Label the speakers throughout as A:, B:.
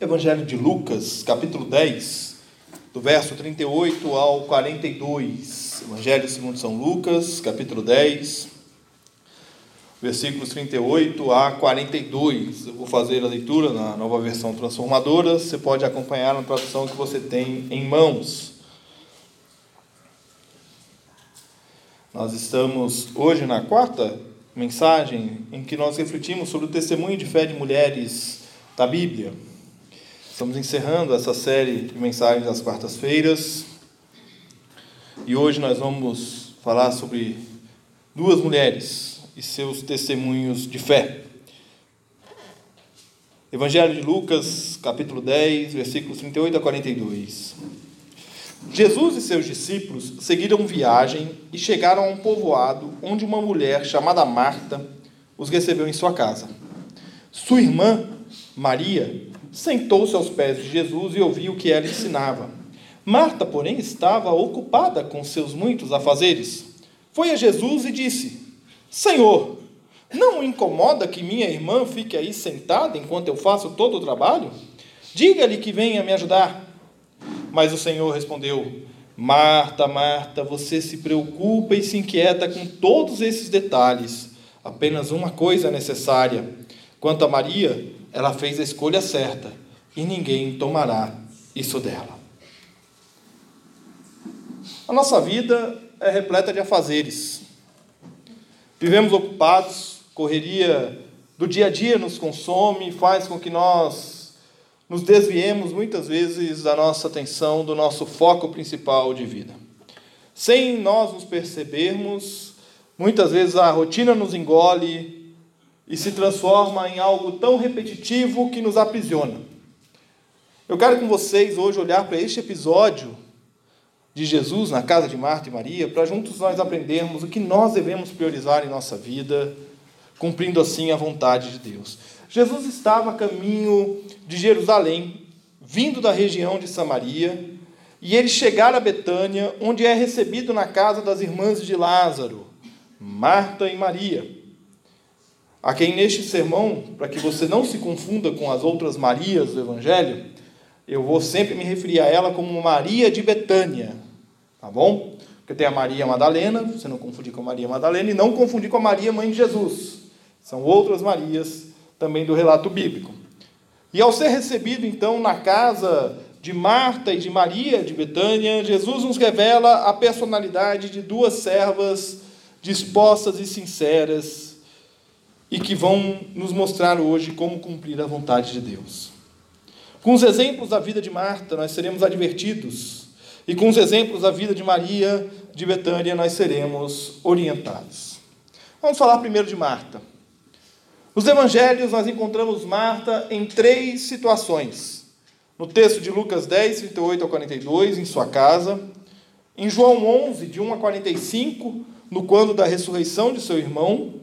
A: Evangelho de Lucas, capítulo 10, do verso 38 ao 42. Evangelho segundo São Lucas, capítulo 10, versículos 38 a 42. Eu vou fazer a leitura na nova versão transformadora. Você pode acompanhar na tradução que você tem em mãos. Nós estamos hoje na quarta mensagem em que nós refletimos sobre o testemunho de fé de mulheres da Bíblia. Estamos encerrando essa série de mensagens das quartas-feiras e hoje nós vamos falar sobre duas mulheres e seus testemunhos de fé. Evangelho de Lucas, capítulo 10, versículos 38 a 42. Jesus e seus discípulos seguiram viagem e chegaram a um povoado onde uma mulher chamada Marta os recebeu em sua casa. Sua irmã, Maria, sentou-se aos pés de Jesus e ouviu o que ela ensinava. Marta, porém, estava ocupada com seus muitos afazeres. Foi a Jesus e disse: Senhor, não incomoda que minha irmã fique aí sentada enquanto eu faço todo o trabalho? Diga-lhe que venha me ajudar. Mas o Senhor respondeu: Marta, Marta, você se preocupa e se inquieta com todos esses detalhes. Apenas uma coisa é necessária. Quanto a Maria, ela fez a escolha certa e ninguém tomará isso dela. A nossa vida é repleta de afazeres. Vivemos ocupados, correria do dia a dia nos consome faz com que nós nos desviemos muitas vezes da nossa atenção, do nosso foco principal de vida. Sem nós nos percebermos, muitas vezes a rotina nos engole, e se transforma em algo tão repetitivo que nos aprisiona. Eu quero com vocês hoje olhar para este episódio de Jesus na casa de Marta e Maria, para juntos nós aprendermos o que nós devemos priorizar em nossa vida, cumprindo assim a vontade de Deus. Jesus estava a caminho de Jerusalém, vindo da região de Samaria, e ele chegara a Betânia, onde é recebido na casa das irmãs de Lázaro, Marta e Maria a quem neste sermão, para que você não se confunda com as outras Marias do Evangelho, eu vou sempre me referir a ela como Maria de Betânia, tá bom? Porque tem a Maria Madalena, você não confundir com a Maria Madalena, e não confundir com a Maria, mãe de Jesus. São outras Marias também do relato bíblico. E ao ser recebido, então, na casa de Marta e de Maria de Betânia, Jesus nos revela a personalidade de duas servas dispostas e sinceras e que vão nos mostrar hoje como cumprir a vontade de Deus. Com os exemplos da vida de Marta, nós seremos advertidos, e com os exemplos da vida de Maria de Betânia, nós seremos orientados. Vamos falar primeiro de Marta. Nos evangelhos, nós encontramos Marta em três situações. No texto de Lucas 10, 38 a 42, em sua casa. Em João 11, de 1 a 45, no quando da ressurreição de seu irmão.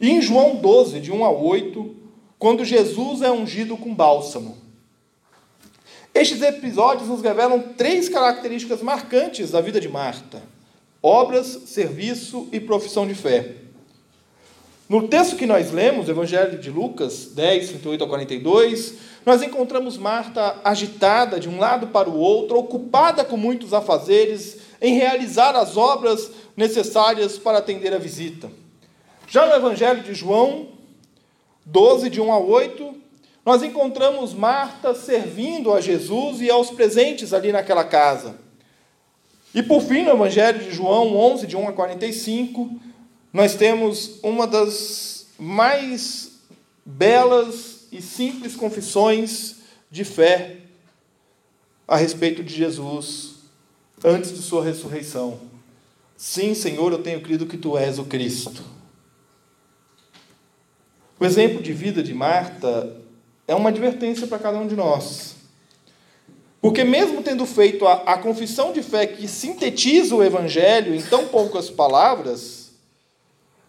A: E em João 12, de 1 a 8, quando Jesus é ungido com bálsamo. Estes episódios nos revelam três características marcantes da vida de Marta: obras, serviço e profissão de fé. No texto que nós lemos, Evangelho de Lucas 10, 38 a 42, nós encontramos Marta agitada de um lado para o outro, ocupada com muitos afazeres em realizar as obras necessárias para atender a visita. Já no Evangelho de João 12, de 1 a 8, nós encontramos Marta servindo a Jesus e aos presentes ali naquela casa. E por fim, no Evangelho de João 11, de 1 a 45, nós temos uma das mais belas e simples confissões de fé a respeito de Jesus antes de sua ressurreição. Sim, Senhor, eu tenho crido que tu és o Cristo. O exemplo de vida de Marta é uma advertência para cada um de nós. Porque, mesmo tendo feito a, a confissão de fé que sintetiza o Evangelho em tão poucas palavras,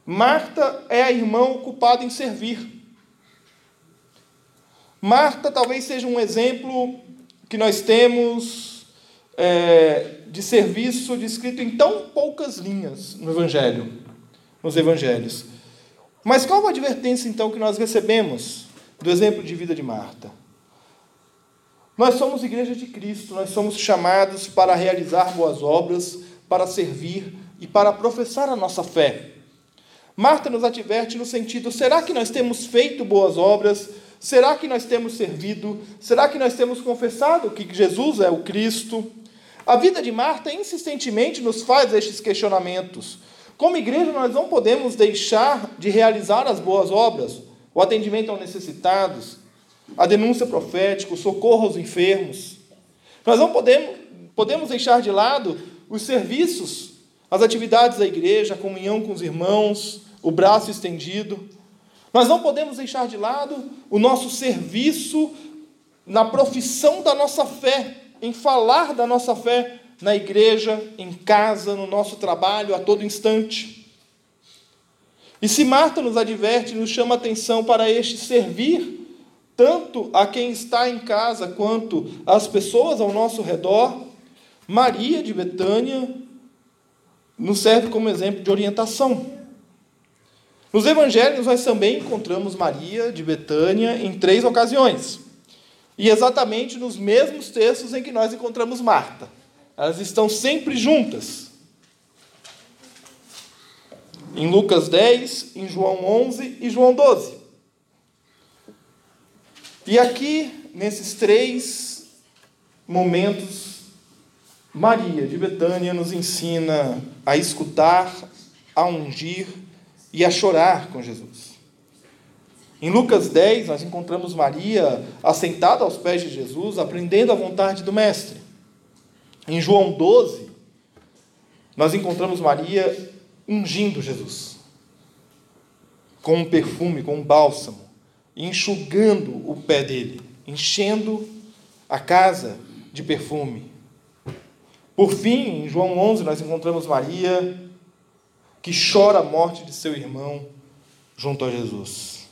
A: Marta é a irmã ocupada em servir. Marta talvez seja um exemplo que nós temos é, de serviço descrito em tão poucas linhas no Evangelho, nos Evangelhos. Mas qual a advertência então que nós recebemos do exemplo de vida de Marta? Nós somos igreja de Cristo, nós somos chamados para realizar boas obras, para servir e para professar a nossa fé. Marta nos adverte no sentido: será que nós temos feito boas obras? Será que nós temos servido? Será que nós temos confessado que Jesus é o Cristo? A vida de Marta insistentemente nos faz estes questionamentos. Como igreja, nós não podemos deixar de realizar as boas obras, o atendimento aos necessitados, a denúncia profética, o socorro aos enfermos. Nós não podemos, podemos deixar de lado os serviços, as atividades da igreja, a comunhão com os irmãos, o braço estendido. Nós não podemos deixar de lado o nosso serviço na profissão da nossa fé, em falar da nossa fé na igreja, em casa, no nosso trabalho, a todo instante. E se Marta nos adverte, nos chama atenção para este servir, tanto a quem está em casa quanto às pessoas ao nosso redor, Maria de Betânia nos serve como exemplo de orientação. Nos evangelhos, nós também encontramos Maria de Betânia em três ocasiões. E exatamente nos mesmos textos em que nós encontramos Marta. Elas estão sempre juntas. Em Lucas 10, em João 11 e João 12. E aqui, nesses três momentos, Maria de Betânia nos ensina a escutar, a ungir e a chorar com Jesus. Em Lucas 10, nós encontramos Maria assentada aos pés de Jesus, aprendendo a vontade do Mestre. Em João 12, nós encontramos Maria ungindo Jesus com um perfume, com um bálsamo, enxugando o pé dele, enchendo a casa de perfume. Por fim, em João 11, nós encontramos Maria que chora a morte de seu irmão junto a Jesus.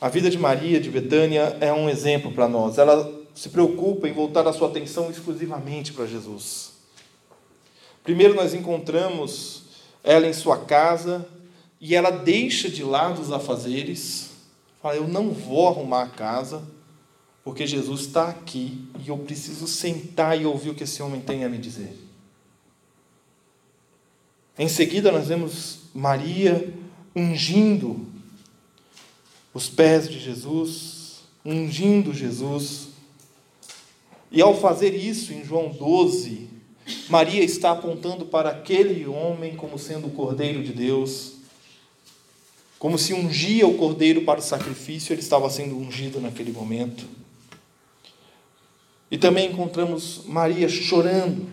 A: A vida de Maria de Betânia é um exemplo para nós. Ela se preocupa em voltar a sua atenção exclusivamente para Jesus. Primeiro, nós encontramos ela em sua casa e ela deixa de lado os afazeres. Fala: Eu não vou arrumar a casa, porque Jesus está aqui e eu preciso sentar e ouvir o que esse homem tem a me dizer. Em seguida, nós vemos Maria ungindo os pés de Jesus, ungindo Jesus. E ao fazer isso, em João 12, Maria está apontando para aquele homem como sendo o Cordeiro de Deus. Como se ungia o cordeiro para o sacrifício, ele estava sendo ungido naquele momento. E também encontramos Maria chorando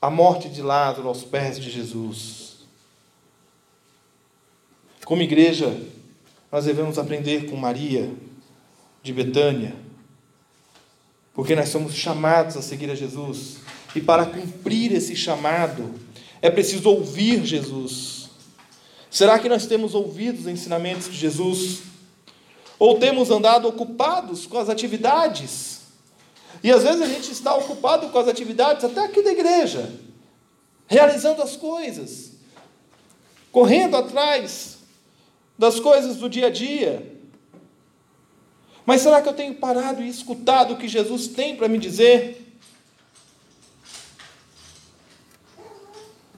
A: a morte de Lázaro aos pés de Jesus. Como igreja, nós devemos aprender com Maria de Betânia, porque nós somos chamados a seguir a Jesus, e para cumprir esse chamado, é preciso ouvir Jesus. Será que nós temos ouvido os ensinamentos de Jesus? Ou temos andado ocupados com as atividades e às vezes a gente está ocupado com as atividades, até aqui da igreja, realizando as coisas, correndo atrás das coisas do dia a dia. Mas será que eu tenho parado e escutado o que Jesus tem para me dizer?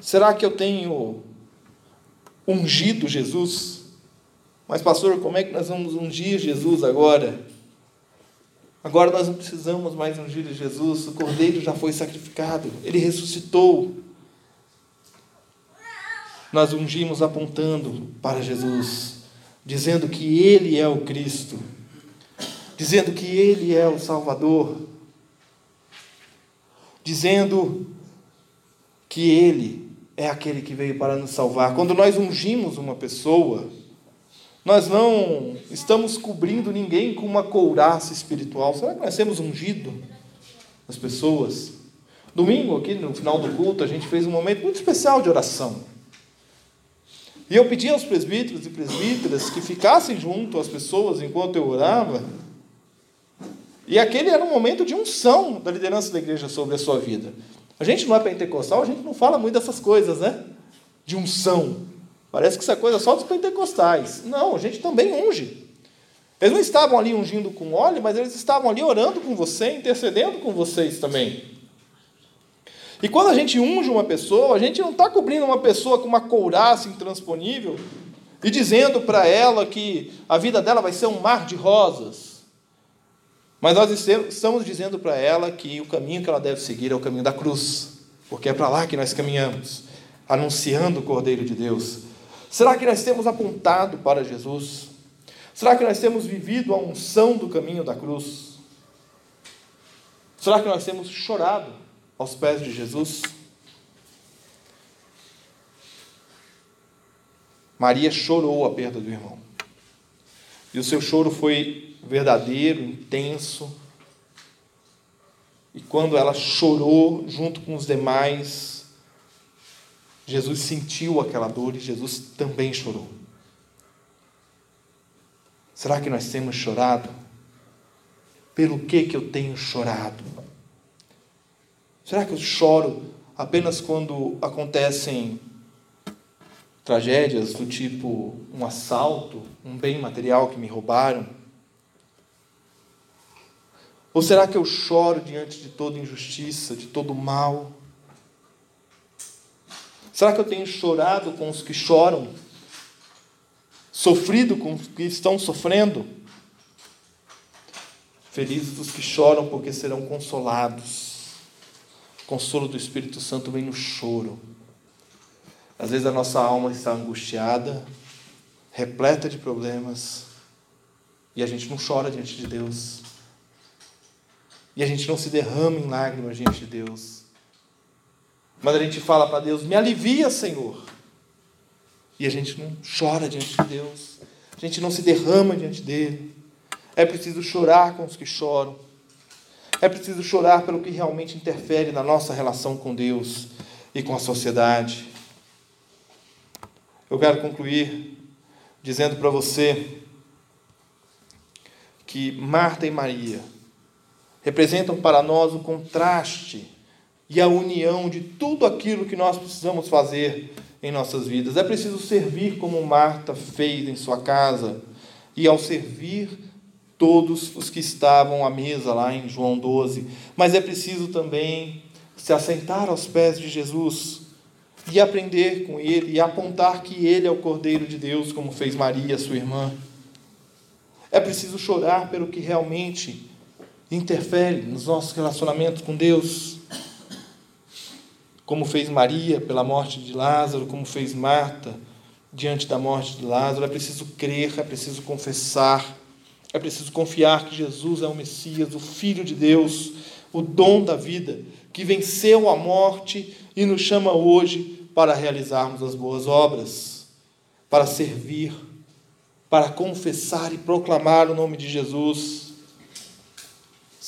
A: Será que eu tenho ungido Jesus? Mas, pastor, como é que nós vamos ungir Jesus agora? Agora nós não precisamos mais ungir Jesus, o cordeiro já foi sacrificado, ele ressuscitou. Nós ungimos apontando para Jesus, dizendo que ele é o Cristo, dizendo que ele é o Salvador, dizendo que ele é aquele que veio para nos salvar. Quando nós ungimos uma pessoa, nós não estamos cobrindo ninguém com uma couraça espiritual. Será que nós temos ungido as pessoas? Domingo, aqui no final do culto, a gente fez um momento muito especial de oração. E eu pedi aos presbíteros e presbíteras que ficassem junto às pessoas enquanto eu orava. E aquele era um momento de unção da liderança da igreja sobre a sua vida. A gente não é pentecostal, a gente não fala muito dessas coisas, né? De unção. Parece que isso é coisa só dos pentecostais. Não, a gente também unge. Eles não estavam ali ungindo com óleo, mas eles estavam ali orando com você, intercedendo com vocês também. E quando a gente unge uma pessoa, a gente não está cobrindo uma pessoa com uma couraça intransponível e dizendo para ela que a vida dela vai ser um mar de rosas. Mas nós estamos dizendo para ela que o caminho que ela deve seguir é o caminho da cruz, porque é para lá que nós caminhamos, anunciando o Cordeiro de Deus. Será que nós temos apontado para Jesus? Será que nós temos vivido a unção do caminho da cruz? Será que nós temos chorado aos pés de Jesus? Maria chorou a perda do irmão. E o seu choro foi verdadeiro, intenso. E quando ela chorou junto com os demais, Jesus sentiu aquela dor e Jesus também chorou. Será que nós temos chorado? Pelo que que eu tenho chorado? Será que eu choro apenas quando acontecem tragédias do tipo um assalto, um bem material que me roubaram? Ou será que eu choro diante de toda injustiça, de todo mal? Será que eu tenho chorado com os que choram? Sofrido com os que estão sofrendo? Felizes os que choram, porque serão consolados. O consolo do Espírito Santo vem no choro. Às vezes a nossa alma está angustiada, repleta de problemas, e a gente não chora diante de Deus. E a gente não se derrama em lágrimas diante de Deus. Mas a gente fala para Deus: me alivia, Senhor. E a gente não chora diante de Deus, a gente não se derrama diante dele. É preciso chorar com os que choram. É preciso chorar pelo que realmente interfere na nossa relação com Deus e com a sociedade. Eu quero concluir dizendo para você que Marta e Maria representam para nós o contraste e a união de tudo aquilo que nós precisamos fazer em nossas vidas. É preciso servir como Marta fez em sua casa, e ao servir todos os que estavam à mesa lá em João 12, mas é preciso também se assentar aos pés de Jesus e aprender com ele e apontar que ele é o Cordeiro de Deus, como fez Maria, sua irmã. É preciso chorar pelo que realmente interfere nos nossos relacionamentos com Deus como fez Maria pela morte de Lázaro, como fez Marta diante da morte de Lázaro. É preciso crer, é preciso confessar, é preciso confiar que Jesus é o Messias, o Filho de Deus, o dom da vida, que venceu a morte e nos chama hoje para realizarmos as boas obras, para servir, para confessar e proclamar o nome de Jesus,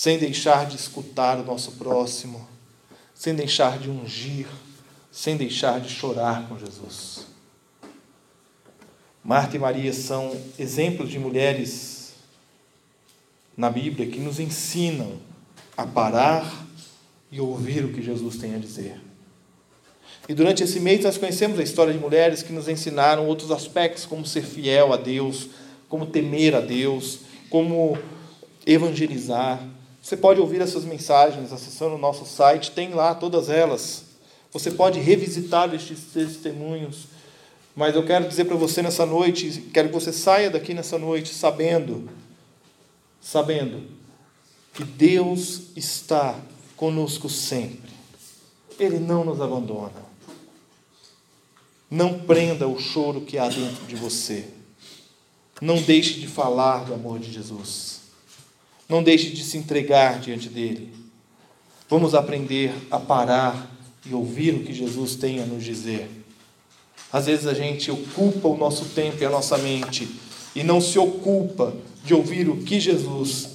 A: sem deixar de escutar o nosso próximo sem deixar de ungir, sem deixar de chorar com Jesus. Marta e Maria são exemplos de mulheres na Bíblia que nos ensinam a parar e ouvir o que Jesus tem a dizer. E durante esse mês nós conhecemos a história de mulheres que nos ensinaram outros aspectos, como ser fiel a Deus, como temer a Deus, como evangelizar. Você pode ouvir essas mensagens acessando o nosso site, tem lá todas elas. Você pode revisitar estes testemunhos. Mas eu quero dizer para você nessa noite, quero que você saia daqui nessa noite sabendo, sabendo que Deus está conosco sempre. Ele não nos abandona. Não prenda o choro que há dentro de você. Não deixe de falar do amor de Jesus. Não deixe de se entregar diante dele. Vamos aprender a parar e ouvir o que Jesus tem a nos dizer. Às vezes a gente ocupa o nosso tempo e a nossa mente e não se ocupa de ouvir o que Jesus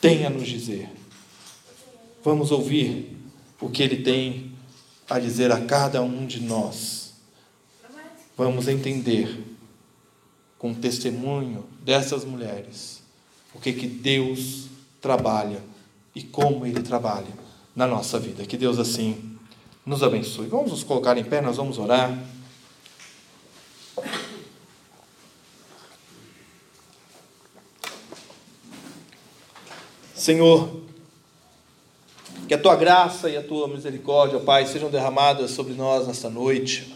A: tem a nos dizer. Vamos ouvir o que ele tem a dizer a cada um de nós. Vamos entender com o testemunho dessas mulheres o que que Deus trabalha e como ele trabalha na nossa vida. Que Deus assim nos abençoe. Vamos nos colocar em pé, nós vamos orar. Senhor, que a tua graça e a tua misericórdia, Pai, sejam derramadas sobre nós nesta noite.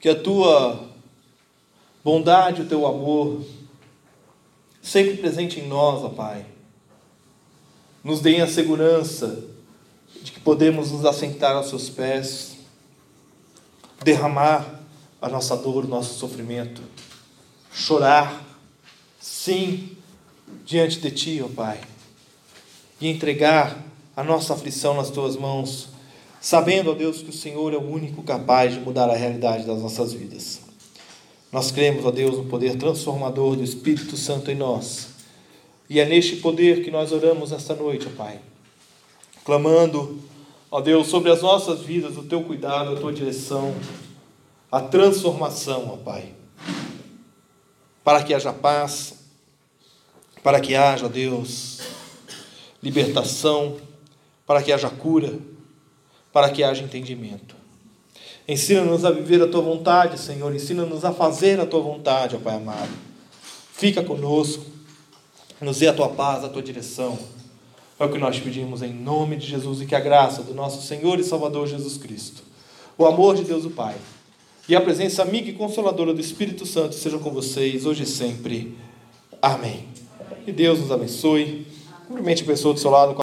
A: Que a tua bondade, o teu amor, sempre presente em nós, ó Pai, nos deem a segurança de que podemos nos assentar aos seus pés, derramar a nossa dor, o nosso sofrimento, chorar, sim, diante de Ti, ó Pai, e entregar a nossa aflição nas Tuas mãos, sabendo, ó Deus, que o Senhor é o único capaz de mudar a realidade das nossas vidas. Nós cremos, ó Deus, no poder transformador do Espírito Santo em nós. E é neste poder que nós oramos esta noite, ó Pai, clamando, ó Deus, sobre as nossas vidas, o Teu cuidado, a Tua direção, a transformação, ó Pai, para que haja paz, para que haja, Deus, libertação, para que haja cura, para que haja entendimento. Ensina-nos a viver a tua vontade, Senhor. Ensina-nos a fazer a tua vontade, ó Pai amado. Fica conosco, nos dê a tua paz, a tua direção. É o que nós pedimos em nome de Jesus e que a graça do nosso Senhor e Salvador Jesus Cristo, o amor de Deus o Pai e a presença amiga e consoladora do Espírito Santo sejam com vocês hoje e sempre. Amém. Que Deus nos abençoe. Cumprimente a pessoa do seu lado.